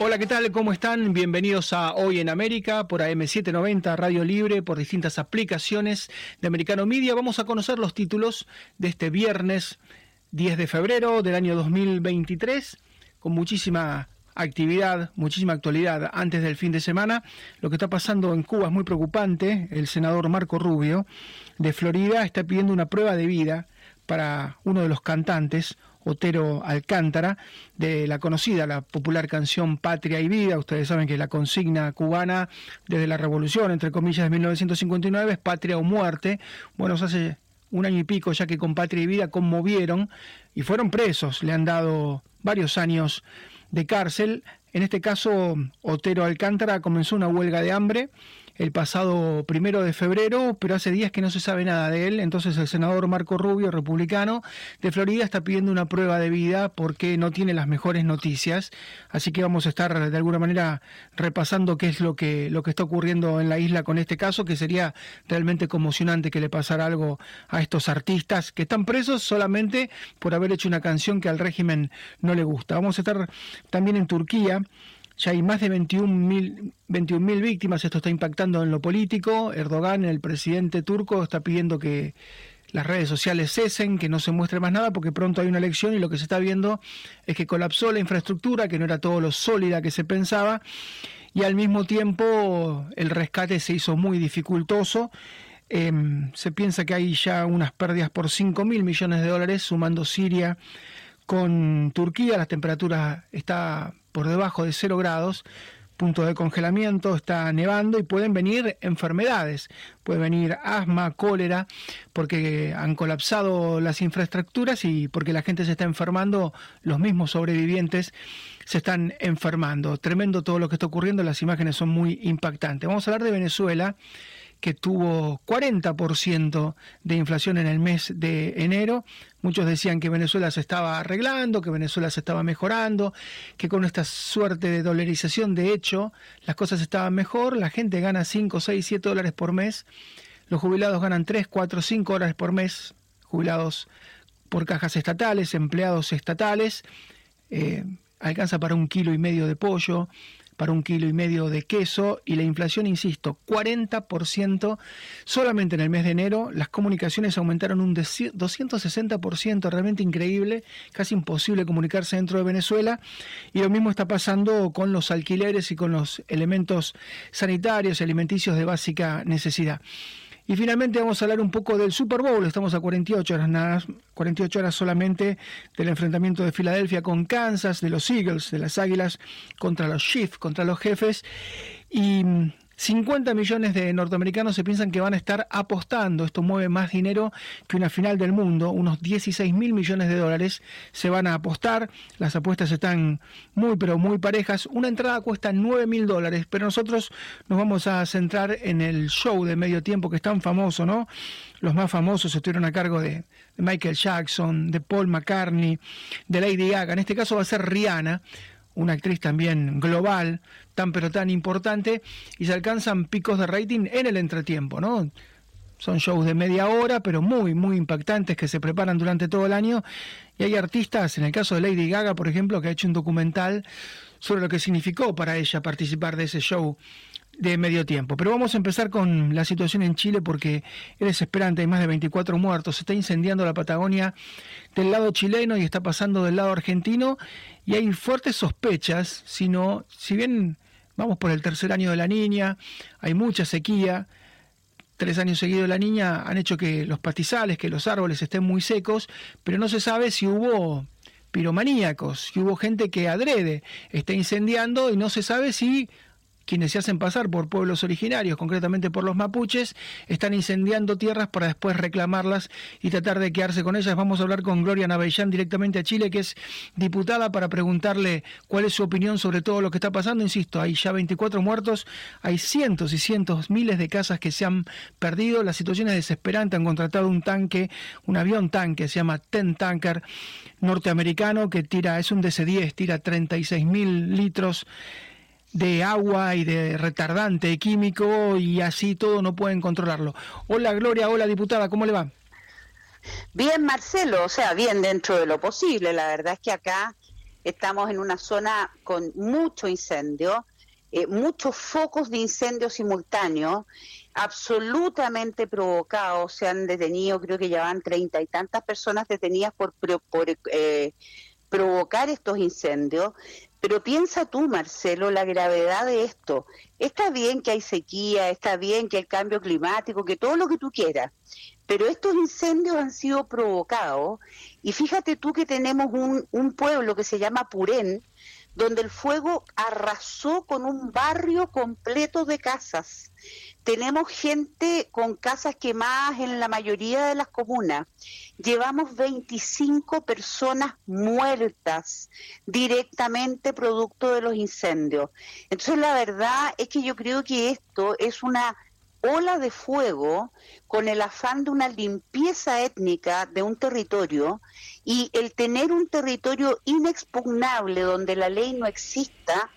Hola, ¿qué tal? ¿Cómo están? Bienvenidos a Hoy en América por AM790 Radio Libre, por distintas aplicaciones de Americano Media. Vamos a conocer los títulos de este viernes 10 de febrero del año 2023 con muchísima actividad, muchísima actualidad antes del fin de semana. Lo que está pasando en Cuba es muy preocupante. El senador Marco Rubio de Florida está pidiendo una prueba de vida para uno de los cantantes, Otero Alcántara, de la conocida, la popular canción Patria y Vida. Ustedes saben que la consigna cubana desde la revolución, entre comillas, de 1959 es Patria o Muerte. Bueno, hace un año y pico ya que con Patria y Vida conmovieron y fueron presos. Le han dado varios años de cárcel. En este caso, Otero Alcántara comenzó una huelga de hambre el pasado primero de febrero, pero hace días que no se sabe nada de él. Entonces el senador Marco Rubio, republicano de Florida, está pidiendo una prueba de vida porque no tiene las mejores noticias. Así que vamos a estar de alguna manera repasando qué es lo que, lo que está ocurriendo en la isla con este caso, que sería realmente conmocionante que le pasara algo a estos artistas que están presos solamente por haber hecho una canción que al régimen no le gusta. Vamos a estar también en Turquía ya hay más de 21.000 víctimas, esto está impactando en lo político. Erdogan, el presidente turco, está pidiendo que las redes sociales cesen, que no se muestre más nada, porque pronto hay una elección y lo que se está viendo es que colapsó la infraestructura, que no era todo lo sólida que se pensaba, y al mismo tiempo el rescate se hizo muy dificultoso. Em, se piensa que hay ya unas pérdidas por 5 mil millones de dólares, sumando Siria con Turquía. Las temperaturas está por debajo de 0 grados, punto de congelamiento, está nevando y pueden venir enfermedades, puede venir asma, cólera, porque han colapsado las infraestructuras y porque la gente se está enfermando, los mismos sobrevivientes se están enfermando. Tremendo todo lo que está ocurriendo, las imágenes son muy impactantes. Vamos a hablar de Venezuela que tuvo 40% de inflación en el mes de enero. Muchos decían que Venezuela se estaba arreglando, que Venezuela se estaba mejorando, que con esta suerte de dolarización, de hecho, las cosas estaban mejor. La gente gana 5, 6, 7 dólares por mes. Los jubilados ganan 3, 4, 5 dólares por mes. Jubilados por cajas estatales, empleados estatales. Eh, alcanza para un kilo y medio de pollo para un kilo y medio de queso y la inflación, insisto, 40% solamente en el mes de enero. Las comunicaciones aumentaron un 260%, realmente increíble, casi imposible comunicarse dentro de Venezuela. Y lo mismo está pasando con los alquileres y con los elementos sanitarios y alimenticios de básica necesidad. Y finalmente vamos a hablar un poco del Super Bowl. Estamos a 48 horas nada, 48 horas solamente del enfrentamiento de Filadelfia con Kansas, de los Eagles, de las Águilas contra los Chiefs, contra los jefes. Y 50 millones de norteamericanos se piensan que van a estar apostando. Esto mueve más dinero que una final del mundo. Unos 16 mil millones de dólares se van a apostar. Las apuestas están muy, pero muy parejas. Una entrada cuesta 9 mil dólares, pero nosotros nos vamos a centrar en el show de medio tiempo que es tan famoso, ¿no? Los más famosos estuvieron a cargo de, de Michael Jackson, de Paul McCartney, de Lady Gaga. En este caso va a ser Rihanna una actriz también global, tan pero tan importante, y se alcanzan picos de rating en el entretiempo, ¿no? Son shows de media hora, pero muy, muy impactantes que se preparan durante todo el año. Y hay artistas, en el caso de Lady Gaga, por ejemplo, que ha hecho un documental sobre lo que significó para ella participar de ese show de medio tiempo. Pero vamos a empezar con la situación en Chile porque es desesperante, hay más de 24 muertos, se está incendiando la Patagonia del lado chileno y está pasando del lado argentino y hay fuertes sospechas, sino, si bien vamos por el tercer año de la niña, hay mucha sequía, tres años seguidos la niña han hecho que los pastizales, que los árboles estén muy secos, pero no se sabe si hubo piromaníacos, si hubo gente que adrede está incendiando y no se sabe si quienes se hacen pasar por pueblos originarios, concretamente por los mapuches, están incendiando tierras para después reclamarlas y tratar de quedarse con ellas. Vamos a hablar con Gloria Navellán directamente a Chile, que es diputada, para preguntarle cuál es su opinión sobre todo lo que está pasando. Insisto, hay ya 24 muertos, hay cientos y cientos, miles de casas que se han perdido, la situación es desesperante, han contratado un tanque, un avión tanque, se llama Ten Tanker norteamericano, que tira, es un DC-10, tira 36 mil litros de agua y de retardante químico y así todo no pueden controlarlo. Hola Gloria, hola diputada, ¿cómo le va? Bien Marcelo, o sea, bien dentro de lo posible. La verdad es que acá estamos en una zona con mucho incendio, eh, muchos focos de incendio simultáneos, absolutamente provocados, se han detenido, creo que ya van treinta y tantas personas detenidas por, por eh, provocar estos incendios. Pero piensa tú, Marcelo, la gravedad de esto. Está bien que hay sequía, está bien que hay cambio climático, que todo lo que tú quieras, pero estos incendios han sido provocados y fíjate tú que tenemos un, un pueblo que se llama Purén, donde el fuego arrasó con un barrio completo de casas. Tenemos gente con casas quemadas en la mayoría de las comunas. Llevamos 25 personas muertas directamente producto de los incendios. Entonces la verdad es que yo creo que esto es una ola de fuego con el afán de una limpieza étnica de un territorio y el tener un territorio inexpugnable donde la ley no exista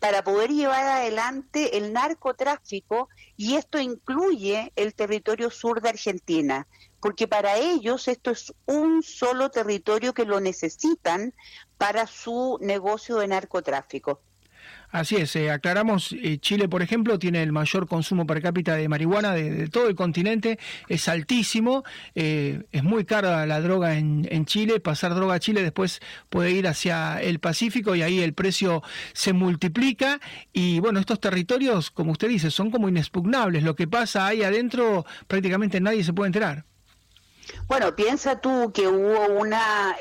para poder llevar adelante el narcotráfico y esto incluye el territorio sur de Argentina, porque para ellos esto es un solo territorio que lo necesitan para su negocio de narcotráfico. Así es, eh, aclaramos, eh, Chile, por ejemplo, tiene el mayor consumo per cápita de marihuana de, todo el continente, es altísimo, eh, es muy cara la droga en, Chile, pasar droga a Chile después puede ir hacia el Pacífico y ahí el precio se multiplica y bueno, estos territorios, como usted dice, son como inexpugnables, lo que pasa ahí adentro prácticamente nadie se puede enterar. Bueno, piensa tú que hubo una,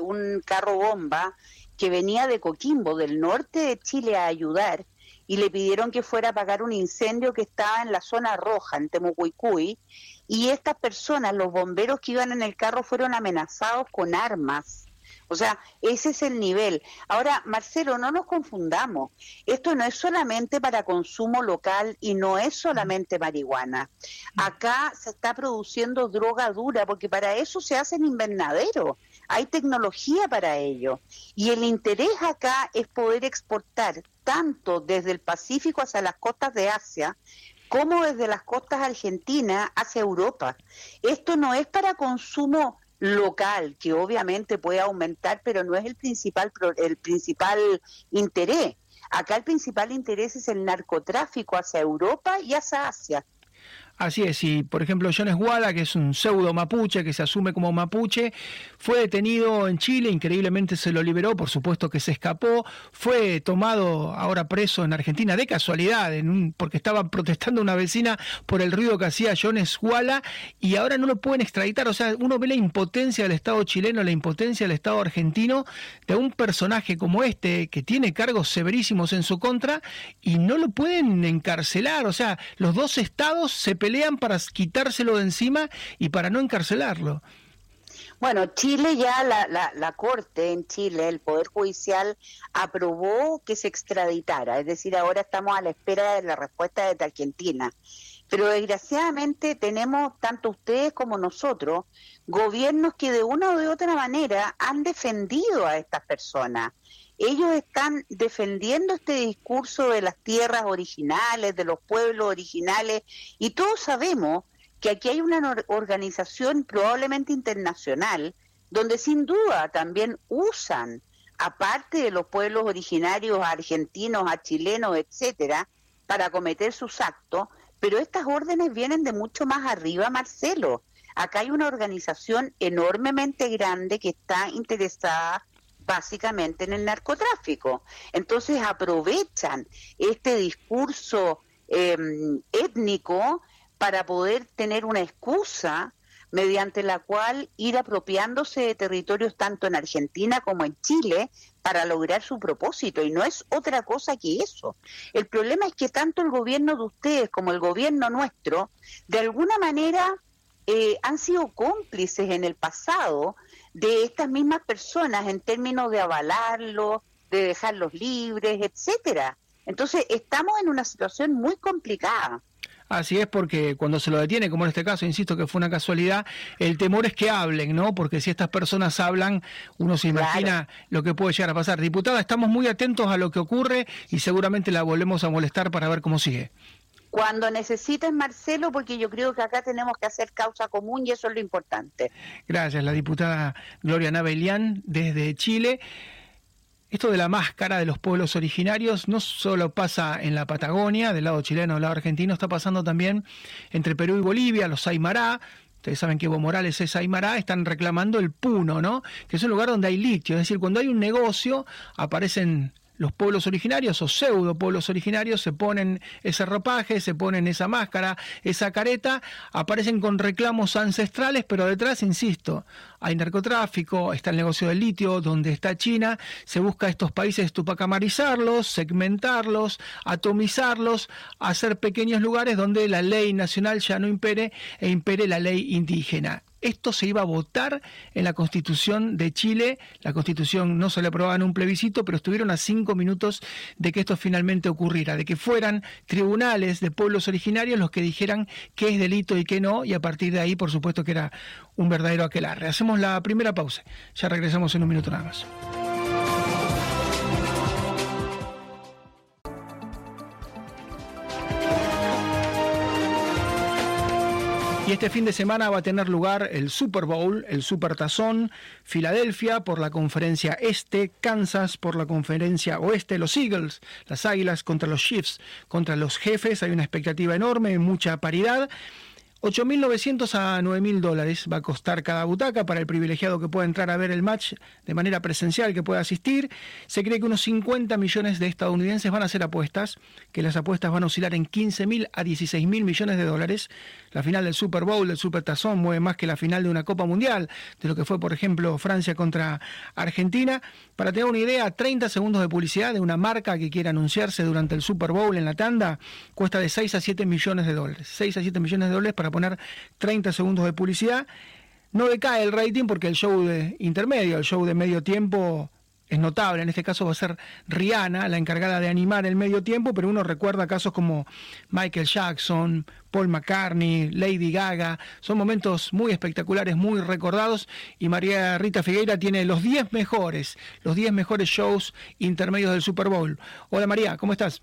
un carro bomba que venía de Coquimbo, del norte de Chile, a ayudar y le pidieron que fuera a apagar un incendio que estaba en la zona roja, en Temucuicuy, y estas personas, los bomberos que iban en el carro, fueron amenazados con armas. O sea, ese es el nivel. Ahora, Marcelo, no nos confundamos. Esto no es solamente para consumo local y no es solamente marihuana. Acá se está produciendo droga dura porque para eso se hacen invernaderos hay tecnología para ello. Y el interés acá es poder exportar tanto desde el Pacífico hacia las costas de Asia, como desde las costas argentinas hacia Europa. Esto no es para consumo local, que obviamente puede aumentar, pero no es el principal, el principal interés. Acá el principal interés es el narcotráfico hacia Europa y hacia Asia. Así es, y por ejemplo John Esguada, que es un pseudo mapuche, que se asume como mapuche, fue detenido en Chile, increíblemente se lo liberó, por supuesto que se escapó, fue tomado ahora preso en Argentina de casualidad, porque estaba protestando una vecina por el ruido que hacía John Esguala, y ahora no lo pueden extraditar, o sea, uno ve la impotencia del Estado chileno, la impotencia del Estado argentino, de un personaje como este, que tiene cargos severísimos en su contra, y no lo pueden encarcelar, o sea, los dos estados se pelean pelean para quitárselo de encima y para no encarcelarlo. Bueno, Chile ya, la, la, la, Corte en Chile, el Poder Judicial, aprobó que se extraditara, es decir, ahora estamos a la espera de la respuesta de Argentina. Pero desgraciadamente tenemos, tanto ustedes como nosotros, gobiernos que de una o de otra manera han defendido a estas personas ellos están defendiendo este discurso de las tierras originales, de los pueblos originales, y todos sabemos que aquí hay una organización probablemente internacional donde sin duda también usan, aparte de los pueblos originarios argentinos, a chilenos, etcétera, para cometer sus actos, pero estas órdenes vienen de mucho más arriba, Marcelo. Acá hay una organización enormemente grande que está interesada básicamente en el narcotráfico. Entonces aprovechan este discurso em, étnico para poder tener una excusa mediante la cual ir apropiándose de territorios tanto en Argentina como en Chile para lograr su propósito y no es otra cosa que eso. El problema es que tanto el gobierno de ustedes como el gobierno nuestro de alguna manera eh, han sido cómplices en el pasado de estas mismas personas en términos de avalarlos, de dejarlos libres, etcétera. Entonces, estamos en una situación muy complicada. Así es porque cuando se lo detiene, como en este caso, insisto que fue una casualidad, el temor es que hablen, ¿no? Porque si estas personas hablan, uno se imagina lo que puede llegar a pasar. Diputada, estamos muy atentos a lo que ocurre y seguramente la volvemos a molestar para ver cómo sigue. Cuando necesites, Marcelo, porque yo creo que acá tenemos que hacer causa común y eso es lo importante. Gracias, la diputada Gloria Navelian desde Chile. Esto de la máscara de los pueblos originarios no solo pasa en la Patagonia, del lado chileno, del lado argentino, está pasando también entre Perú y Bolivia, los Aymara, ustedes saben que Evo Morales es Aymara, están reclamando el Puno, ¿no? Que es un lugar donde hay litio, es decir, cuando hay un negocio aparecen los pueblos originarios o pseudo pueblos originarios se ponen ese ropaje, se ponen esa máscara, esa careta, aparecen con reclamos ancestrales, pero detrás, insisto, hay narcotráfico, está el negocio del litio, donde está China, se busca a estos países tupacamarizarlos, segmentarlos, atomizarlos, hacer pequeños lugares donde la ley nacional ya no impere e impere la ley indígena. Esto se iba a votar en la Constitución de Chile. La Constitución no se le aprobaba en un plebiscito, pero estuvieron a cinco minutos de que esto finalmente ocurriera, de que fueran tribunales de pueblos originarios los que dijeran qué es delito y qué no, y a partir de ahí, por supuesto, que era un verdadero aquelarre. Hacemos la primera pausa. Ya regresamos en un minuto nada más. Y este fin de semana va a tener lugar el Super Bowl, el Super Tazón, Filadelfia por la conferencia Este, Kansas por la conferencia Oeste, los Eagles, las Águilas contra los Chiefs, contra los jefes, hay una expectativa enorme, mucha paridad. 8.900 a 9.000 dólares va a costar cada butaca para el privilegiado que pueda entrar a ver el match de manera presencial, que pueda asistir. Se cree que unos 50 millones de estadounidenses van a hacer apuestas, que las apuestas van a oscilar en 15.000 a 16.000 millones de dólares. La final del Super Bowl, del Super Tazón, mueve más que la final de una Copa Mundial, de lo que fue, por ejemplo, Francia contra Argentina. Para tener una idea, 30 segundos de publicidad de una marca que quiera anunciarse durante el Super Bowl en la tanda cuesta de 6 a 7 millones de dólares. 6 a 7 millones de dólares para poner 30 segundos de publicidad. No decae el rating porque el show de intermedio, el show de medio tiempo es notable. En este caso va a ser Rihanna, la encargada de animar el medio tiempo, pero uno recuerda casos como Michael Jackson, Paul McCartney, Lady Gaga. Son momentos muy espectaculares, muy recordados. Y María Rita Figueira tiene los 10 mejores, los 10 mejores shows intermedios del Super Bowl. Hola María, ¿cómo estás?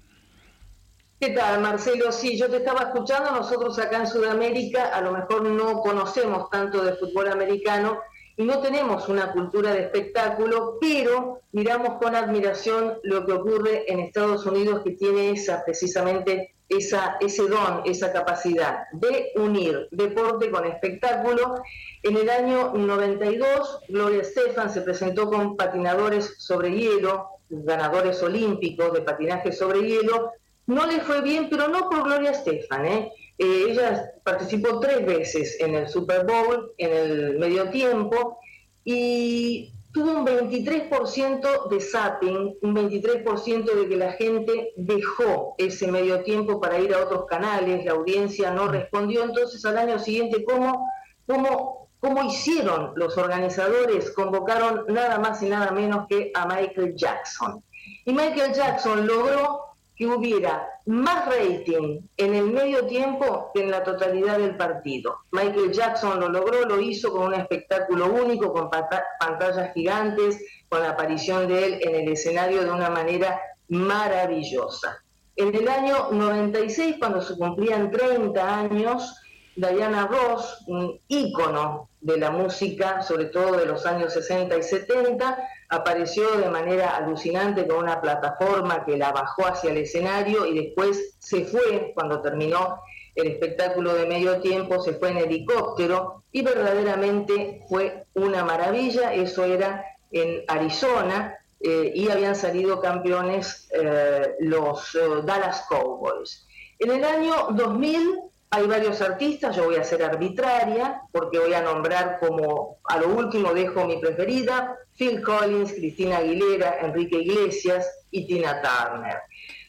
¿Qué tal, Marcelo? Sí, yo te estaba escuchando. Nosotros acá en Sudamérica a lo mejor no conocemos tanto de fútbol americano no tenemos una cultura de espectáculo, pero miramos con admiración lo que ocurre en Estados Unidos que tiene esa precisamente esa, ese don, esa capacidad de unir deporte con espectáculo. En el año 92, Gloria Estefan se presentó con patinadores sobre hielo, ganadores olímpicos de patinaje sobre hielo, no le fue bien, pero no por Gloria Estefan. ¿eh? ¿Eh? ella participó tres veces en el Super Bowl, en el medio tiempo, y tuvo un 23% de zapping, un 23% de que la gente dejó ese medio tiempo para ir a otros canales, la audiencia no respondió. Entonces, al año siguiente, ¿cómo, cómo, cómo hicieron los organizadores? Convocaron nada más y nada menos que a Michael Jackson. Y Michael Jackson logró que hubiera más rating en el medio tiempo que en la totalidad del partido. Michael Jackson lo logró, lo hizo con un espectáculo único, con pantallas gigantes, con la aparición de él en el escenario de una manera maravillosa. En el año 96, cuando se cumplían 30 años, Diana Ross, un ícono de la música, sobre todo de los años 60 y 70, apareció de manera alucinante con una plataforma que la bajó hacia el escenario y después se fue, cuando terminó el espectáculo de medio tiempo, se fue en helicóptero y verdaderamente fue una maravilla, eso era en Arizona eh, y habían salido campeones eh, los eh, Dallas Cowboys. En el año 2000 hay varios artistas, yo voy a ser arbitraria porque voy a nombrar como a lo último dejo mi preferida, Phil Collins, Cristina Aguilera, Enrique Iglesias y Tina Turner.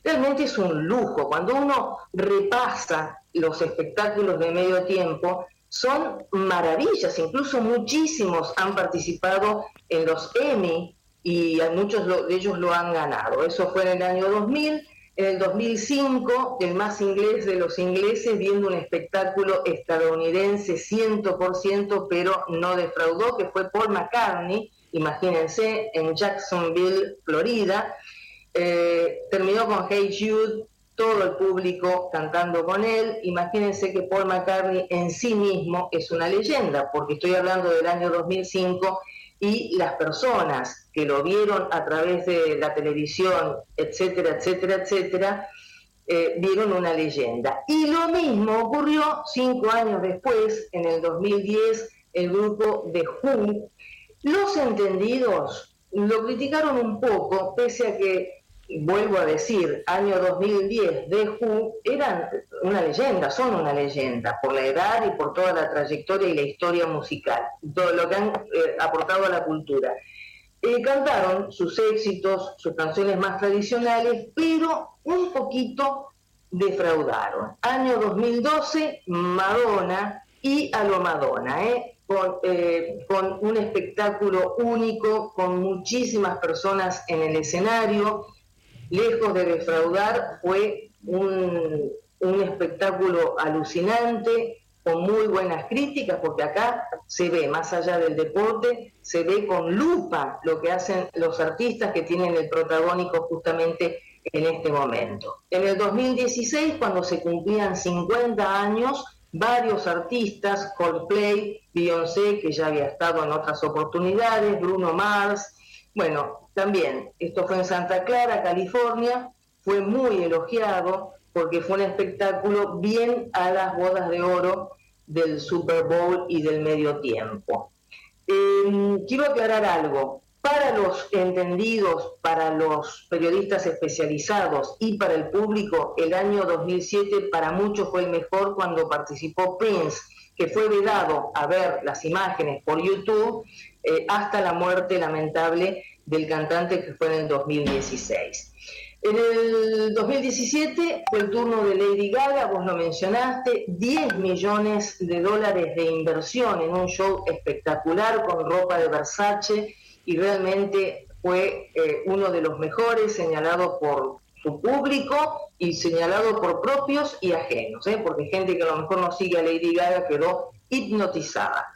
Realmente es un lujo. Cuando uno repasa los espectáculos de medio tiempo, son maravillas. Incluso muchísimos han participado en los Emmy y muchos de ellos lo han ganado. Eso fue en el año 2000 en el 2005, el más inglés de los ingleses, viendo un espectáculo estadounidense 100%, pero no defraudó, que fue Paul McCartney, imagínense, en Jacksonville, Florida. Eh, terminó con Hey Jude, todo el público cantando con él. Imagínense que Paul McCartney en sí mismo es una leyenda, porque estoy hablando del año 2005 y las personas que lo vieron a través de la televisión, etcétera, etcétera, etcétera, eh, vieron una leyenda. Y lo mismo ocurrió cinco años después, en el 2010, el grupo de Who. Los entendidos lo criticaron un poco, pese a que, vuelvo a decir, año 2010 de Who eran una leyenda, son una leyenda, por la edad y por toda la trayectoria y la historia musical, todo lo que han eh, aportado a la cultura. Eh, cantaron sus éxitos, sus canciones más tradicionales, pero un poquito defraudaron. Año 2012, Madonna y a lo Madonna, ¿eh? Con, con, un espectáculo único, con muchísimas personas en el escenario. Lejos de defraudar, fue un, espectáculo alucinante, con muy buenas críticas, porque acá se ve, más allá del deporte, se ve con lupa lo que hacen los artistas que tienen el protagónico justamente en este momento. En el 2016, cuando se cumplían 50 años, varios artistas, Coldplay, Beyoncé, que ya había estado en otras oportunidades, Bruno Mars, bueno, también, esto fue en Santa Clara, California, fue muy elogiado porque fue un espectáculo bien a las bodas de oro del Super Bowl y del medio tiempo. Eh, quiero aclarar algo. Para los entendidos, para los periodistas especializados y para el público, el año 2007 para muchos fue el mejor cuando participó Prince, que fue vedado a ver las imágenes por YouTube eh, hasta la muerte lamentable del cantante que fue en el 2016. En el 2017 fue el turno de Lady Gaga, vos lo mencionaste, 10 millones de dólares de inversión en un show espectacular con ropa de Versace y realmente fue eh, uno de los mejores señalado por su público y señalado por propios y ajenos, ¿eh? porque gente que a lo mejor no sigue a Lady Gaga quedó hipnotizada.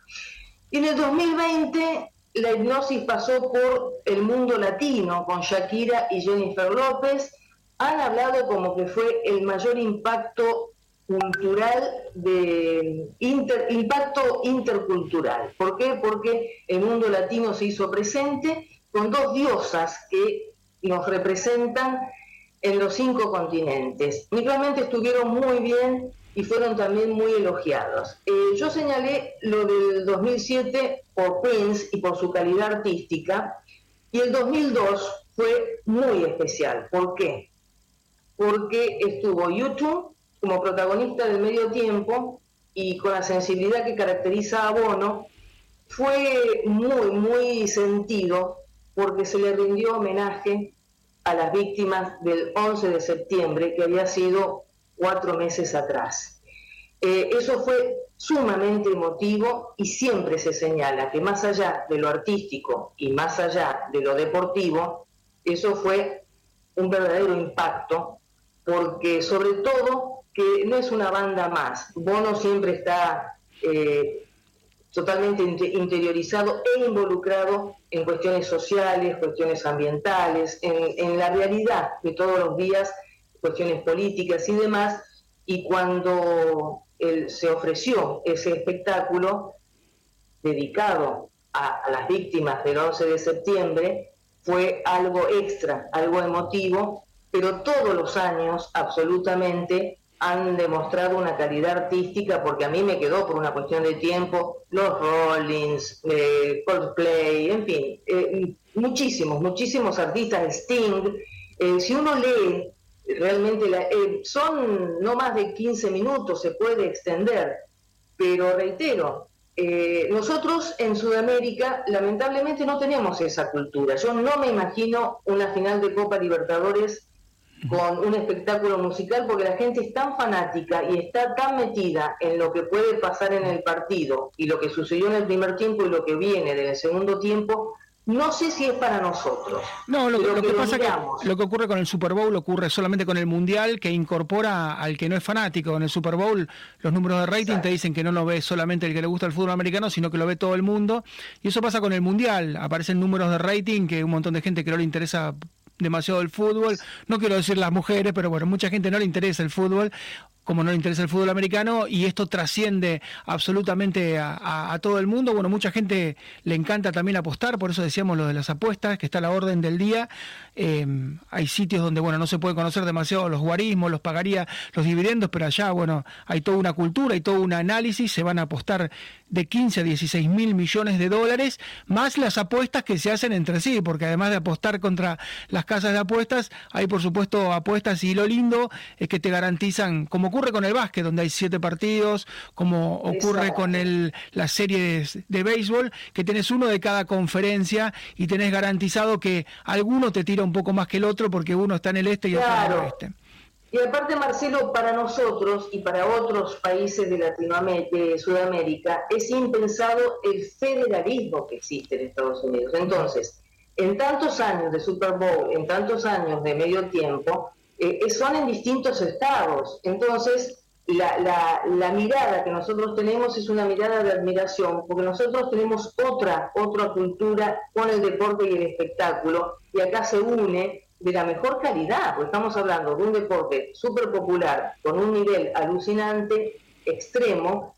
Y en el 2020 la hipnosis pasó por el mundo latino con Shakira y Jennifer López. Han hablado como que fue el mayor impacto cultural de impacto intercultural. ¿Por qué? Porque el mundo latino se hizo presente con dos diosas que nos representan en los cinco continentes. Y realmente estuvieron muy bien y fueron también muy elogiados. Eh, yo señalé lo del 2007 por Prince y por su calidad artística, y el 2002 fue muy especial. ¿Por qué? Porque estuvo YouTube como protagonista del medio tiempo y con la sensibilidad que caracteriza a Bono, fue muy, muy sentido porque se le rindió homenaje a las víctimas del 11 de septiembre, que había sido cuatro meses atrás. Eh, eso fue sumamente emotivo y siempre se señala que más allá de lo artístico y más allá de lo deportivo, eso fue un verdadero impacto, porque sobre todo que no es una banda más, Bono siempre está eh, totalmente interiorizado e involucrado en cuestiones sociales, cuestiones ambientales, en, en la realidad de todos los días cuestiones políticas y demás, y cuando se ofreció ese espectáculo dedicado a, las víctimas del 11 de septiembre, fue algo extra, algo emotivo, pero todos los años absolutamente han demostrado una calidad artística, porque a mí me quedó por una cuestión de tiempo, los Rollins, eh, Coldplay, en fin, eh, muchísimos, muchísimos artistas, Sting. Eh, si uno lee realmente eh, son no más de 15 minutos, se puede extender, pero reitero, eh, nosotros en Sudamérica lamentablemente no tenemos esa cultura. Yo no me imagino una final de Copa Libertadores con un espectáculo musical porque la gente es tan fanática y está tan metida en lo que puede pasar en el partido y lo que sucedió en el primer tiempo y lo que viene del segundo tiempo no sé si es para nosotros. No, lo, que, pasa es que lo que ocurre con el Super Bowl ocurre solamente con el Mundial, que incorpora al que no es fanático. En el Super Bowl los números de rating te dicen que no lo ve solamente el que le gusta el fútbol americano, sino que lo ve todo el mundo. Y eso pasa con el Mundial. Aparecen números de rating que un montón de gente que no le interesa demasiado el fútbol. No quiero decir las mujeres, pero bueno, mucha gente no le interesa el fútbol como no le interesa el fútbol americano y esto trasciende absolutamente a, todo el mundo. Bueno, mucha gente le encanta también apostar, por eso decíamos lo de las apuestas, que está a la orden del día. Eh, hay sitios donde, bueno, no se puede conocer demasiado los guarismos, los pagaría los dividendos, pero allá, bueno, hay toda una cultura, hay todo un análisis, se van a apostar de 15 a 16 mil millones de dólares, más las apuestas que se hacen entre sí, porque además de apostar contra las casas de apuestas, hay por supuesto apuestas y lo lindo es que te garantizan, como ocurre con el básquet, donde hay siete partidos, como ocurre con el, las series de, béisbol, que tenés uno de cada conferencia y tenés garantizado que alguno te tira un poco más que el otro porque uno está en el este y otro en el oeste. Y aparte, Marcelo, para nosotros y para otros países de Latinoamérica, de Sudamérica, es impensado el federalismo que existe en Estados Unidos. Entonces, en tantos años de Super Bowl, en tantos años de medio tiempo, eh, son en distintos estados. Entonces, la, mirada que nosotros tenemos es una mirada de admiración, porque nosotros tenemos otra, otra cultura con el deporte y el espectáculo, y acá se une de la mejor calidad, porque estamos hablando de un deporte súper popular, con un nivel alucinante, extremo,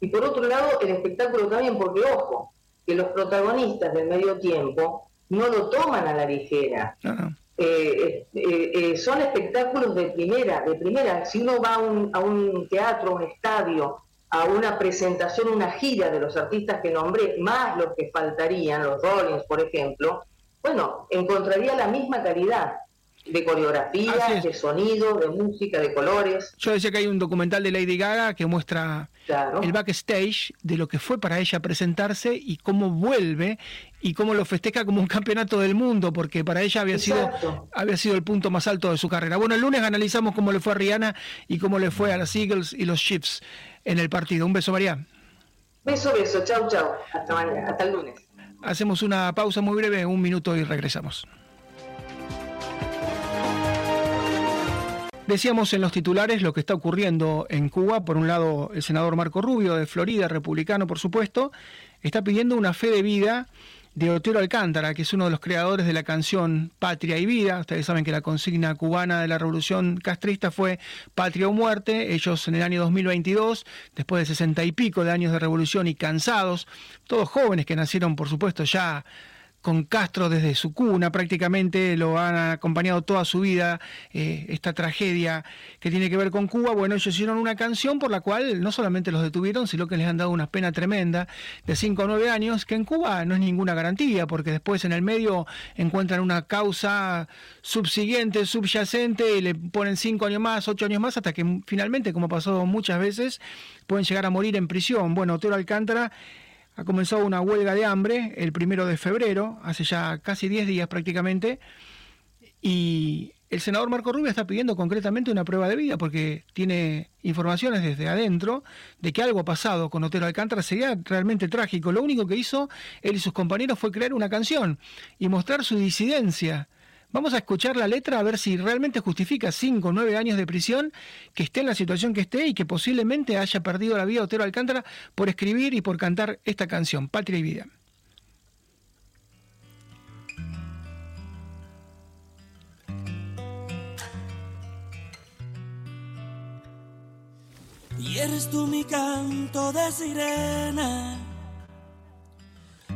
y por otro lado el espectáculo también, porque ojo, que los protagonistas del medio tiempo no lo toman a la ligera. Eh, eh, eh, son espectáculos de primera, de primera. Si uno va a un, a un teatro, un estadio, a una presentación, una gira de los artistas que nombré, más los que faltarían, los Rollins, por ejemplo, bueno, encontraría la misma calidad de coreografía, de sonido, de música, de colores. Yo decía que hay un documental de Lady Gaga que muestra el backstage de lo que fue para ella presentarse y cómo vuelve y cómo lo festeja como un campeonato del mundo, porque para ella había sido, había sido el punto más alto de su carrera. Bueno, el lunes analizamos cómo le fue a Rihanna y cómo le fue a las Eagles y los Chiefs en el partido. Un beso, María. Beso, beso. Chau, chau. Hasta mañana. Hasta el lunes. Hacemos una pausa muy breve, un minuto y regresamos. Decíamos en los titulares lo que está ocurriendo en Cuba. Por un lado, el senador Marco Rubio de Florida, republicano por supuesto, está pidiendo una fe de vida de Otero Alcántara, que es uno de los creadores de la canción Patria y Vida. Ustedes saben que la consigna cubana de la revolución castrista fue Patria o Muerte. Ellos en el año 2022, después de sesenta y pico de años de revolución y cansados, todos jóvenes que nacieron, por supuesto, ya con Castro desde su cuna, prácticamente lo han acompañado toda su vida, eh, esta tragedia que tiene que ver con Cuba. Bueno, ellos hicieron una canción por la cual no solamente los detuvieron, sino que les han dado una pena tremenda de 5 o 9 años, que en Cuba no es ninguna garantía, porque después en el medio encuentran una causa subsiguiente, subyacente, y le ponen 5 años más, 8 años más, hasta que finalmente, como pasó muchas veces, pueden llegar a morir en prisión. Bueno, Otero Alcántara ha comenzado una huelga de hambre el primero de febrero, hace ya casi 10 días prácticamente, y el senador Marco Rubio está pidiendo concretamente una prueba de vida porque tiene informaciones desde adentro de que algo ha pasado con Otero Alcántara. Sería realmente trágico. Lo único que hizo él y sus compañeros fue crear una canción y mostrar su disidencia Vamos a escuchar la letra a ver si realmente justifica cinco o nueve años de prisión, que esté en la situación que esté y que posiblemente haya perdido la vida Otero Alcántara por escribir y por cantar esta canción, Patria y Vida. Y eres tú mi canto de sirena,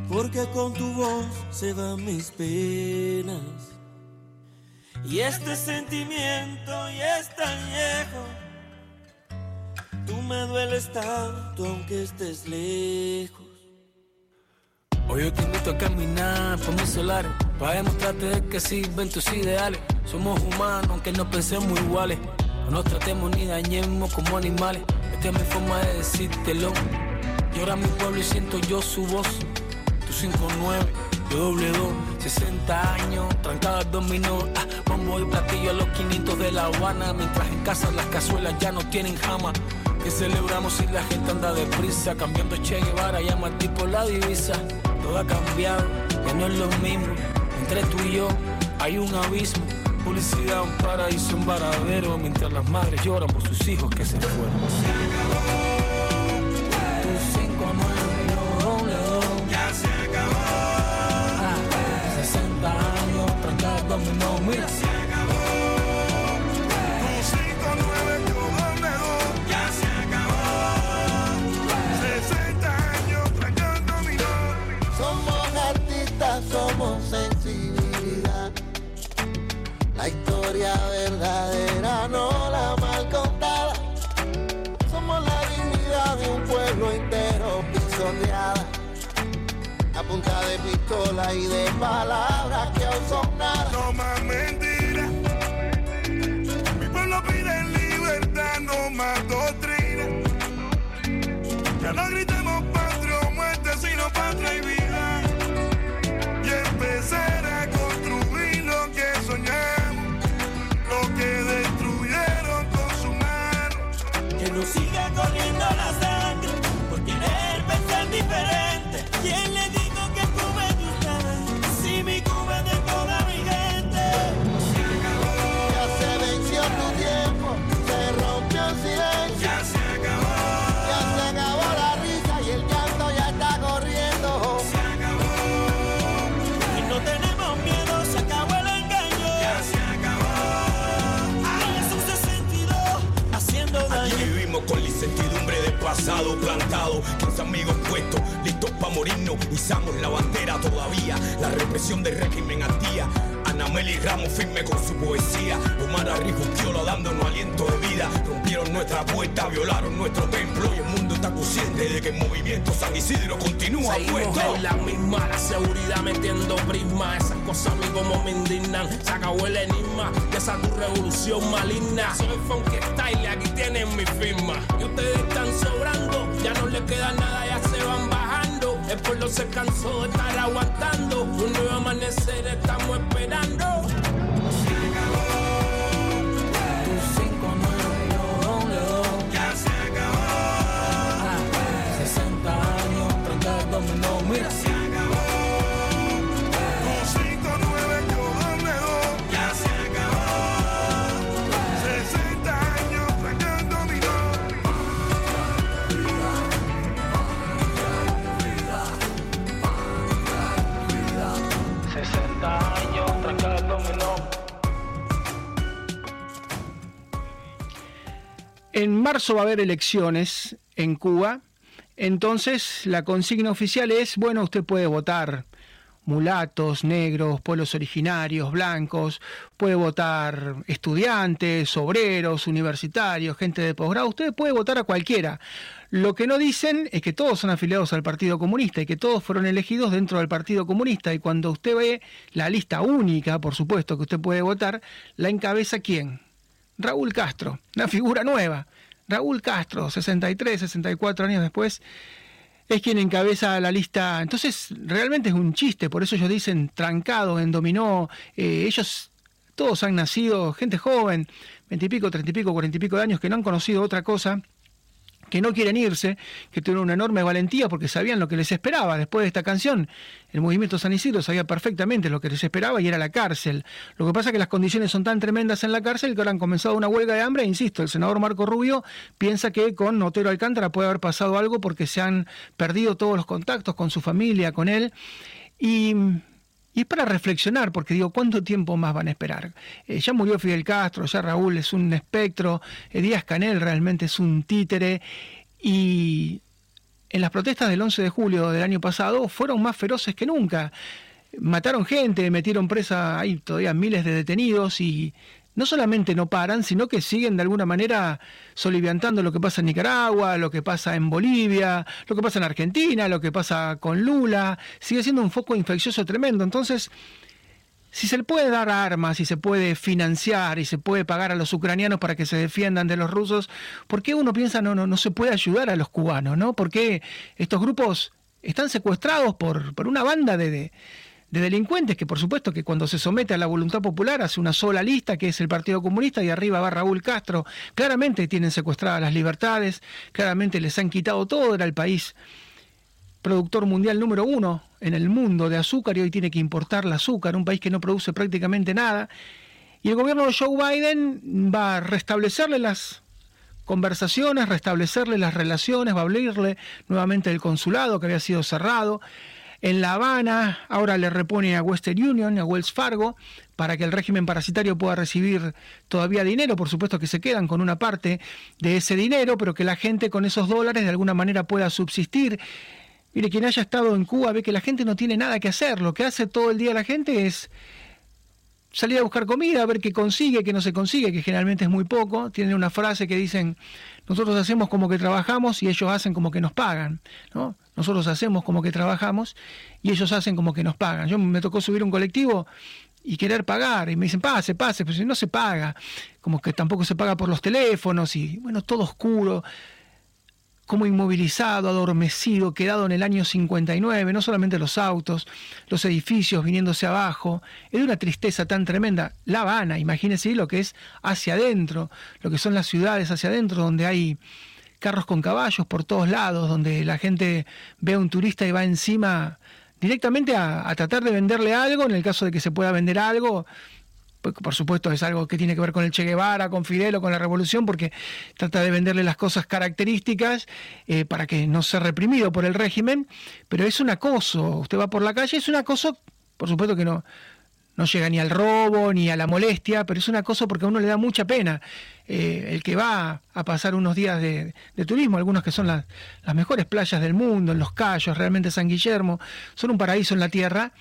porque con tu voz se van mis penas y este sentimiento ya es tan viejo. Tú me dueles tanto aunque estés lejos. Hoy yo te invito a caminar por mis solares para demostrarte que sirven tus ideales. Somos humanos aunque no pensemos iguales. No nos tratemos ni dañemos como animales. Esta es mi forma de decírtelo. Llora mi pueblo y siento yo su voz. Tu 59 doble 60 años, trancada al dominó, ah, bombo platillo a los 500 de La Habana, mientras en casa las cazuelas ya no tienen jama. Que celebramos si la gente anda deprisa, cambiando Che Guevara, llama tipo la divisa. Todo ha cambiado, ya no es lo mismo. Entre tú y yo hay un abismo. Publicidad, un paraíso, un varadero, mientras las madres lloran por sus hijos que se fueron. no, mira. Se acabó. 259 con Omega. Ya se acabó. 60 años tragando mi Somos artistas, somos sensibilidad. La historia verdadera no. Punta de pistola y de palabras que aún son nada. No más mentiras. Mi pueblo pide libertad, no más doctrina. Ya no gritemos patria o muerte, sino patria y vida. En marzo va a haber elecciones en Cuba, entonces la consigna oficial es, bueno, usted puede votar mulatos, negros, pueblos originarios, blancos, puede votar estudiantes, obreros, universitarios, gente de posgrado, usted puede votar a cualquiera. Lo que no dicen es que todos son afiliados al Partido Comunista y que todos fueron elegidos dentro del Partido Comunista y cuando usted ve la lista única, por supuesto, que usted puede votar, la encabeza quién? Raúl Castro, una figura nueva. Raúl Castro, 63, 64 años después, es quien encabeza la lista. Entonces, realmente es un chiste, por eso ellos dicen trancado en dominó. Eh, ellos todos han nacido, gente joven, veintipico, treinta y pico, cuarenta y pico de años, que no han conocido otra cosa que no quieren irse, que tuvieron una enorme valentía porque sabían lo que les esperaba. Después de esta canción, el movimiento San Isidro sabía perfectamente lo que les esperaba y era la cárcel. Lo que pasa es que las condiciones son tan tremendas en la cárcel que ahora han comenzado una huelga de hambre. E insisto, el senador Marco Rubio piensa que con Otero Alcántara puede haber pasado algo porque se han perdido todos los contactos con su familia, con él. Y y es para reflexionar, porque digo, ¿cuánto tiempo más van a esperar? Eh, ya murió Fidel Castro, ya Raúl es un espectro, eh, Díaz Canel realmente es un títere, y en las protestas del 11 de julio del año pasado fueron más feroces que nunca. Mataron gente, metieron presa, hay todavía miles de detenidos y no solamente no paran, sino que siguen de alguna manera soliviantando lo que pasa en Nicaragua, lo que pasa en Bolivia, lo que pasa en Argentina, lo que pasa con Lula. Sigue siendo un foco infeccioso tremendo. Entonces, si se le puede dar armas, si se puede financiar y se puede pagar a los ucranianos para que se defiendan de los rusos, ¿por qué uno piensa no, no, no se puede ayudar a los cubanos? ¿no? ¿Por qué estos grupos están secuestrados por, por una banda de, de de delincuentes que por supuesto que cuando se somete a la voluntad popular hace una sola lista que es el Partido Comunista y arriba va Raúl Castro, claramente tienen secuestradas las libertades, claramente les han quitado todo, era el país productor mundial número uno en el mundo de azúcar y hoy tiene que importar el azúcar, un país que no produce prácticamente nada. Y el gobierno de Joe Biden va a restablecerle las conversaciones, restablecerle las relaciones, va a abrirle nuevamente el consulado que había sido cerrado. En La Habana ahora le repone a Western Union, a Wells Fargo, para que el régimen parasitario pueda recibir todavía dinero. Por supuesto que se quedan con una parte de ese dinero, pero que la gente con esos dólares de alguna manera pueda subsistir. Mire, quien haya estado en Cuba ve que la gente no tiene nada que hacer. Lo que hace todo el día la gente es salir a buscar comida, a ver qué consigue, qué no se consigue, que generalmente es muy poco. Tienen una frase que dicen, nosotros hacemos como que trabajamos y ellos hacen como que nos pagan, ¿no? Nosotros hacemos como que trabajamos y ellos hacen como que nos pagan. Yo me tocó subir un colectivo y querer pagar. Y me dicen, pase, pase, pero si no se paga, como que tampoco se paga por los teléfonos y bueno, todo oscuro, como inmovilizado, adormecido, quedado en el año 59, no solamente los autos, los edificios viniéndose abajo, es de una tristeza tan tremenda. La Habana, imagínense lo que es hacia adentro, lo que son las ciudades hacia adentro, donde hay carros con caballos por todos lados, donde la gente ve a un turista y va encima directamente a, tratar de venderle algo, en el caso de que se pueda vender algo, por supuesto es algo que tiene que ver con el Che Guevara, con Fidel o con la revolución, porque trata de venderle las cosas características eh, para que no sea reprimido por el régimen, pero es un acoso, usted va por la calle, es un acoso, por supuesto que no, no llega ni al robo ni a la molestia, pero es una cosa porque a uno le da mucha pena. Eh, el que va a pasar unos días de, turismo, algunos que son las, las, mejores playas del mundo, en Los Cayos, realmente San Guillermo, son un paraíso en la tierra,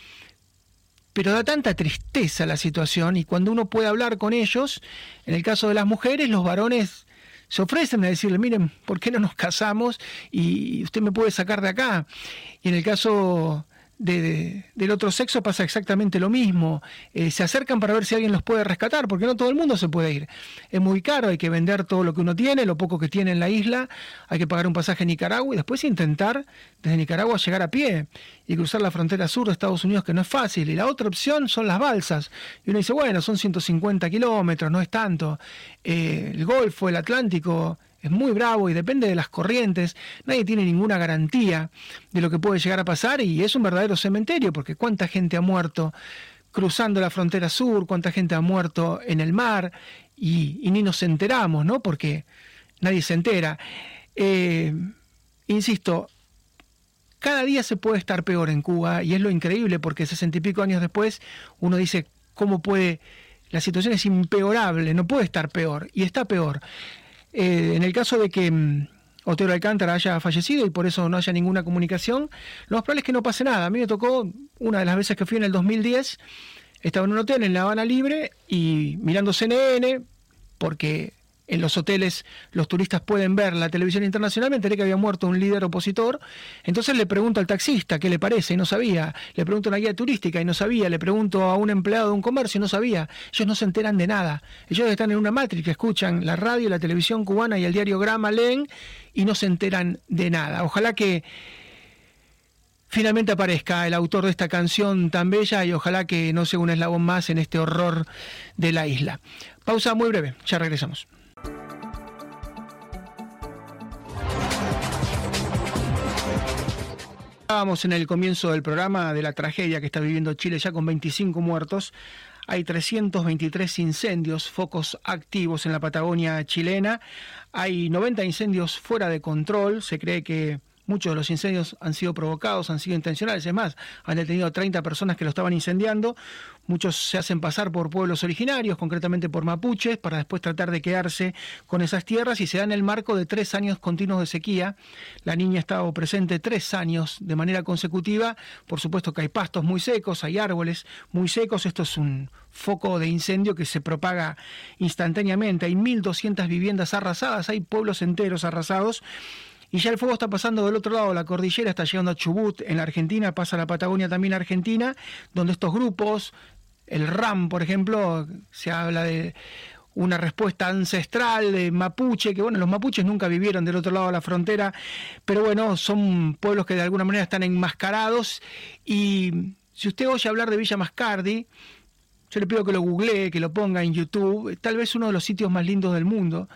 pero da tanta tristeza la situación y cuando uno puede hablar con ellos, en el caso de las mujeres, los varones se ofrecen a decirle, miren, ¿por qué no nos casamos? Y usted me puede sacar de acá. Y en el caso de, del otro sexo pasa exactamente lo mismo. Eh, se acercan para ver si alguien los puede rescatar, porque no todo el mundo se puede ir. Es muy caro, hay que vender todo lo que uno tiene, lo poco que tiene en la isla, hay que pagar un pasaje en Nicaragua y después intentar desde Nicaragua llegar a pie y cruzar la frontera sur de Estados Unidos, que no es fácil. Y la otra opción son las balsas. Y uno dice, bueno, son 150 kilómetros, no es tanto. Eh, el Golfo, el Atlántico es muy bravo y depende de las corrientes, nadie tiene ninguna garantía de lo que puede llegar a pasar y es un verdadero cementerio porque cuánta gente ha muerto cruzando la frontera sur, cuánta gente ha muerto en el mar y, ni nos enteramos, ¿no? Porque nadie se entera. Eh, insisto, cada día se puede estar peor en Cuba y es lo increíble porque sesenta y pico años después uno dice, ¿cómo puede... La situación es impeorable, no puede estar peor y está peor. Eh, en el caso de que mm, Otero Alcántara haya fallecido y por eso no haya ninguna comunicación, lo más probable es que no pase nada. A mí me tocó, una de las veces que fui en el 2010, estaba en un hotel en La Habana Libre y mirando CNN, porque en los hoteles los turistas pueden ver la televisión internacional, me enteré que había muerto un líder opositor, entonces le pregunto al taxista qué le parece y no sabía, le pregunto a una guía turística y no sabía, le pregunto a un empleado de un comercio y no sabía, ellos no se enteran de nada, ellos están en una matrix, escuchan la radio, la televisión cubana y el diario Grama, leen y no se enteran de nada. Ojalá que finalmente aparezca el autor de esta canción tan bella y ojalá que no sea un eslabón más en este horror de la isla. Pausa muy breve, ya regresamos. Estábamos en el comienzo del programa de la tragedia que está viviendo Chile ya con 25 muertos. Hay 323 incendios, focos activos en la Patagonia chilena. Hay 90 incendios fuera de control. Se cree que Muchos de los incendios han sido provocados, han sido intencionales. Es más, han detenido a 30 personas que lo estaban incendiando. Muchos se hacen pasar por pueblos originarios, concretamente por mapuches, para después tratar de quedarse con esas tierras y se da en el marco de tres años continuos de sequía. La niña ha estado presente tres años de manera consecutiva. Por supuesto que hay pastos muy secos, hay árboles muy secos. Esto es un foco de incendio que se propaga instantáneamente. Hay 1.200 viviendas arrasadas, hay pueblos enteros arrasados. Y ya el fuego está pasando del otro lado la cordillera, está llegando a Chubut, en la Argentina, pasa la Patagonia también Argentina, donde estos grupos, el RAM, por ejemplo, se habla de una respuesta ancestral de mapuche, que bueno, los mapuches nunca vivieron del otro lado de la frontera, pero bueno, son pueblos que de alguna manera están enmascarados. Y si usted oye hablar de Villa Mascardi, yo le pido que lo googlee, que lo ponga en YouTube, tal vez uno de los sitios más lindos del mundo,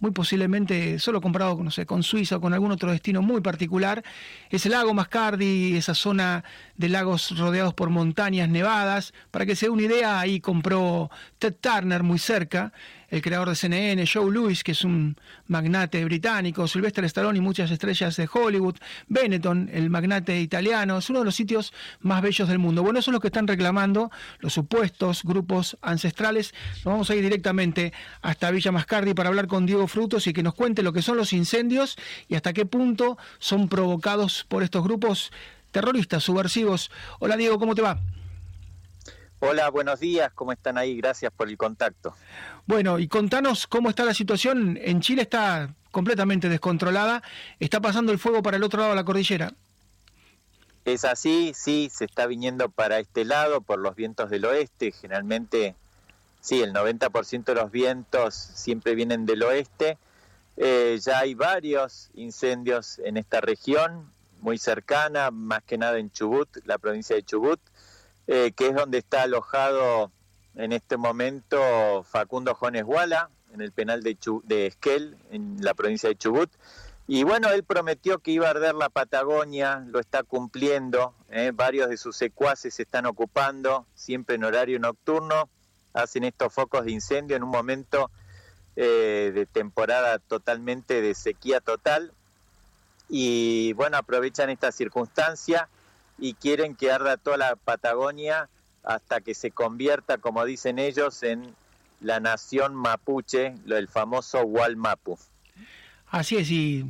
muy posiblemente solo comparado no sé, con Suiza o con algún otro destino muy particular, es el lago Mascardi, esa zona de lagos rodeados por montañas nevadas. Para que se dé una idea, ahí compró Ted Turner muy cerca, el creador de CNN, Joe Lewis, que es un magnate británico, Sylvester Stallone y muchas estrellas de Hollywood, Benetton, el magnate italiano, es uno de los sitios más bellos del mundo. Bueno, eso es lo que están reclamando los supuestos grupos ancestrales. Nos vamos a ir directamente hasta Villa Mascardi para hablar con Diego Frutos y que nos cuente lo que son los incendios y hasta qué punto son provocados por estos grupos terroristas subversivos. Hola Diego, ¿cómo te va? Hola, buenos días, ¿cómo están ahí? Gracias por el contacto. Bueno, y contanos cómo está la situación. En Chile está completamente descontrolada. Está pasando el fuego para el otro lado de la cordillera. Es así, sí, se está viniendo para este lado por los vientos del oeste. Generalmente, sí, el 90% de los vientos siempre vienen del oeste. Eh, ya hay varios incendios en esta región, muy cercana, más que nada en Chubut, la provincia de Chubut. Eh, que es donde está alojado en este momento Facundo Jones Guala, en el penal de, de Esquel, en la provincia de Chubut. Y bueno, él prometió que iba a arder la Patagonia, lo está cumpliendo, ¿eh? varios de sus secuaces se están ocupando, siempre en horario nocturno, hacen estos focos de incendio en un momento eh, de temporada totalmente de sequía total. Y bueno, aprovechan esta circunstancia y quieren que arda toda la Patagonia hasta que se convierta, como dicen ellos, en la nación mapuche, el famoso Walmapu. Así es, y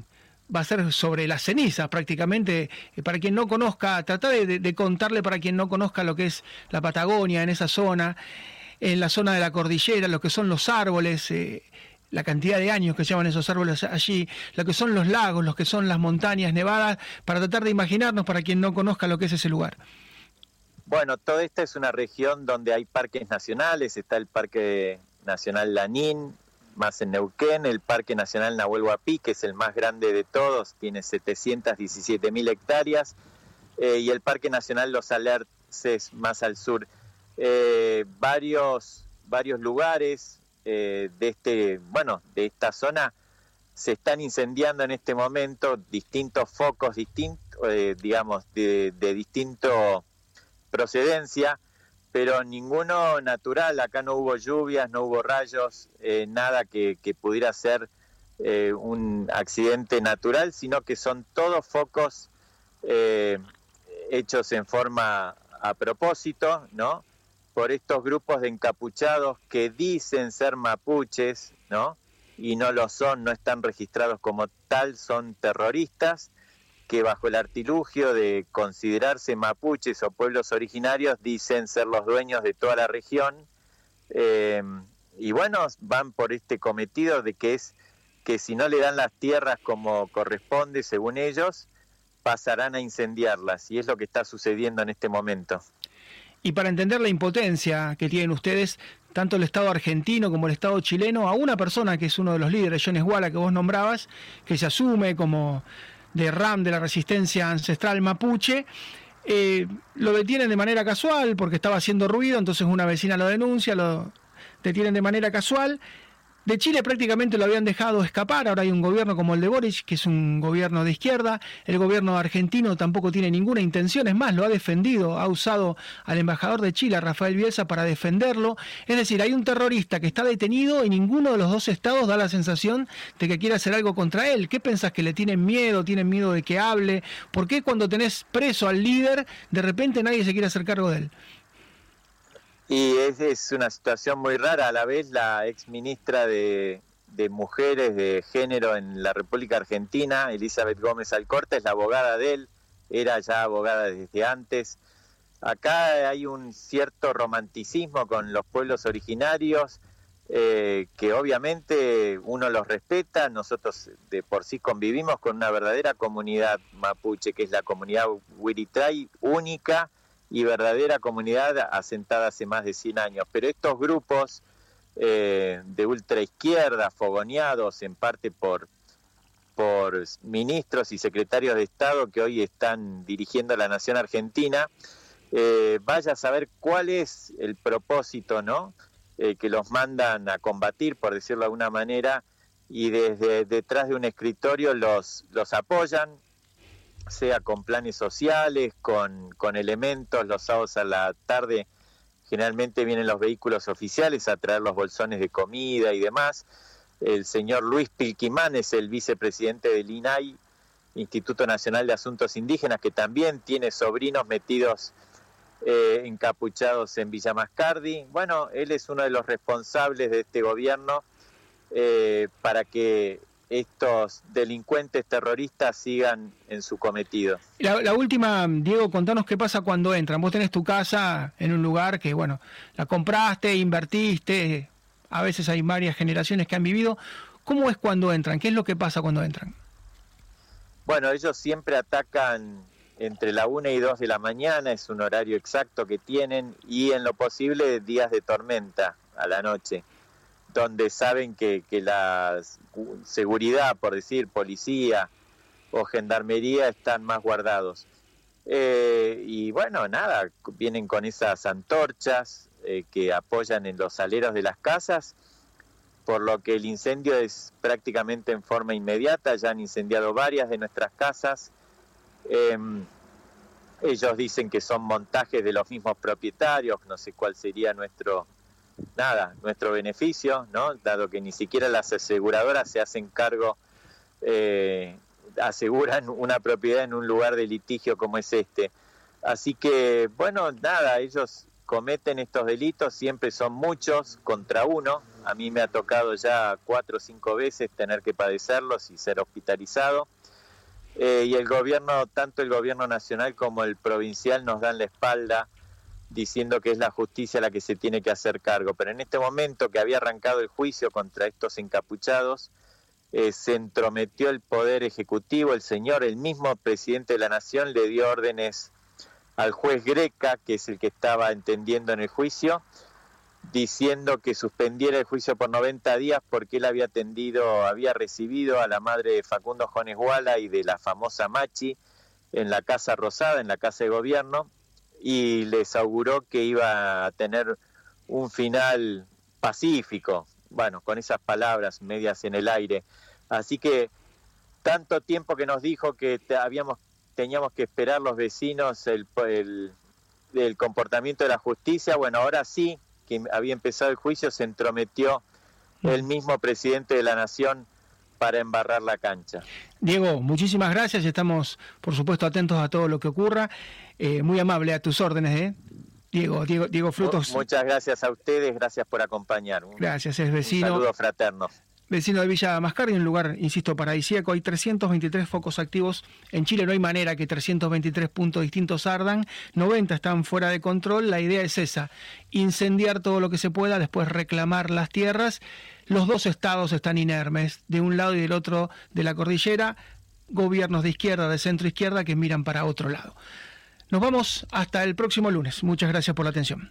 va a ser sobre las cenizas prácticamente. Eh, para quien no conozca, tratar de, contarle para quien no conozca lo que es la Patagonia en esa zona, en la zona de la cordillera, lo que son los árboles, eh, la cantidad de años que llevan esos árboles allí, lo que son los lagos, lo que son las montañas nevadas, para tratar de imaginarnos para quien no conozca lo que es ese lugar. Bueno, toda esta es una región donde hay parques nacionales, está el Parque Nacional Lanín, más en Neuquén, el Parque Nacional Nahuel Huapi, que es el más grande de todos, tiene 717 mil hectáreas, eh, y el Parque Nacional Los Alerces, más al sur. Eh, varios, varios lugares, eh, de este, bueno, de esta zona se están incendiando en este momento distintos focos distintos, eh, digamos, de, distinto procedencia, pero ninguno natural. Acá no hubo lluvias, no hubo rayos, eh, nada que, pudiera ser un accidente natural, sino que son todos focos hechos en forma a propósito, ¿no? Por estos grupos de encapuchados que dicen ser mapuches, ¿no? Y no lo son, no están registrados como tal, son terroristas que bajo el artilugio de considerarse mapuches o pueblos originarios dicen ser los dueños de toda la región. Eh, y bueno, van por este cometido de que es que si no le dan las tierras como corresponde, según ellos, pasarán a incendiarlas. Y es lo que está sucediendo en este momento. Y para entender la impotencia que tienen ustedes, tanto el Estado argentino como el Estado chileno, a una persona que es uno de los líderes, Jones Guala, que vos nombrabas, que se asume como de RAM de la resistencia ancestral mapuche, eh, lo detienen de manera casual porque estaba haciendo ruido, entonces una vecina lo denuncia, lo detienen de manera casual de Chile prácticamente lo habían dejado escapar, ahora hay un gobierno como el de Boric, que es un gobierno de izquierda, el gobierno argentino tampoco tiene ninguna intención, es más, lo ha defendido, ha usado al embajador de Chile, Rafael Bielsa, para defenderlo, es decir, hay un terrorista que está detenido y ninguno de los dos estados da la sensación de que quiere hacer algo contra él. ¿Qué pensás que le tienen miedo, tienen miedo de que hable? ¿Por qué cuando tenés preso al líder, de repente nadie se quiere hacer cargo de él? Y es, es, una situación muy rara. A la vez, la ex ministra de, Mujeres de Género en la República Argentina, Elizabeth Gómez Alcorta, es la abogada de él, era ya abogada desde antes. Acá hay un cierto romanticismo con los pueblos originarios, eh, que obviamente uno los respeta. Nosotros de por sí convivimos con una verdadera comunidad mapuche, que es la comunidad Huiritray única y verdadera comunidad asentada hace más de 100 años. Pero estos grupos eh, de ultraizquierda, fogoneados en parte por, por ministros y secretarios de Estado que hoy están dirigiendo la nación argentina, eh, vaya a saber cuál es el propósito, ¿no? Eh, que los mandan a combatir, por decirlo de alguna manera, y desde detrás de un escritorio los, los apoyan, sea con planes sociales, con, con elementos, los sábados a la tarde generalmente vienen los vehículos oficiales a traer los bolsones de comida y demás. El señor Luis Pilquimán es el vicepresidente del INAI, Instituto Nacional de Asuntos Indígenas, que también tiene sobrinos metidos eh, encapuchados en Villa Mascardi. Bueno, él es uno de los responsables de este gobierno eh, para que estos delincuentes terroristas sigan en su cometido. La, la, última, Diego, contanos qué pasa cuando entran. Vos tenés tu casa en un lugar que, bueno, la compraste, invertiste, a veces hay varias generaciones que han vivido. ¿Cómo es cuando entran? ¿Qué es lo que pasa cuando entran? Bueno, ellos siempre atacan entre la 1 y 2 de la mañana, es un horario exacto que tienen, y en lo posible días de tormenta a la noche donde saben que, la seguridad, por decir, policía o gendarmería están más guardados. Eh, y bueno, nada, vienen con esas antorchas eh, que apoyan en los aleros de las casas, por lo que el incendio es prácticamente en forma inmediata, ya han incendiado varias de nuestras casas. Em, ellos dicen que son montajes de los mismos propietarios, no sé cuál sería nuestro nada, nuestro beneficio, ¿no? Dado que ni siquiera las aseguradoras se hacen cargo, eh, aseguran una propiedad en un lugar de litigio como es este. Así que, bueno, nada, ellos cometen estos delitos, siempre son muchos contra uno. A mí me ha tocado ya cuatro o cinco veces tener que padecerlos y ser hospitalizado. Eh, y el gobierno, tanto el gobierno nacional como el provincial nos dan la espalda diciendo que es la justicia la que se tiene que hacer cargo. Pero en este momento que había arrancado el juicio contra estos encapuchados, eh, se entrometió el Poder Ejecutivo, el señor, el mismo presidente de la Nación, le dio órdenes al juez Greca, que es el que estaba entendiendo en el juicio, diciendo que suspendiera el juicio por 90 días porque él había atendido, había recibido a la madre de Facundo Jones Guala y de la famosa Machi en la Casa Rosada, en la Casa de Gobierno, y les auguró que iba a tener un final pacífico, bueno, con esas palabras medias en el aire. Así que tanto tiempo que nos dijo que habíamos, teníamos que esperar los vecinos el, el, el comportamiento de la justicia, bueno, ahora sí, que había empezado el juicio, se entrometió el mismo presidente de la nación para embarrar la cancha. Diego, muchísimas gracias. Estamos, por supuesto, atentos a todo lo que ocurra. Eh, muy amable a tus órdenes, ¿eh? Diego, Diego, Diego Frutos. Muchas gracias a ustedes, gracias por acompañar. Gracias, es vecino. Un saludo fraterno. Vecino de Villa Mascardi, un lugar, insisto, paradisíaco. Hay 323 focos activos. En Chile no hay manera que 323 puntos distintos ardan. 90 están fuera de control. La idea es esa, incendiar todo lo que se pueda, después reclamar las tierras. Los dos estados están inermes, de un lado y del otro de la cordillera, gobiernos de izquierda, de centro izquierda, que miran para otro lado. Nos vamos hasta el próximo lunes. Muchas gracias por la atención.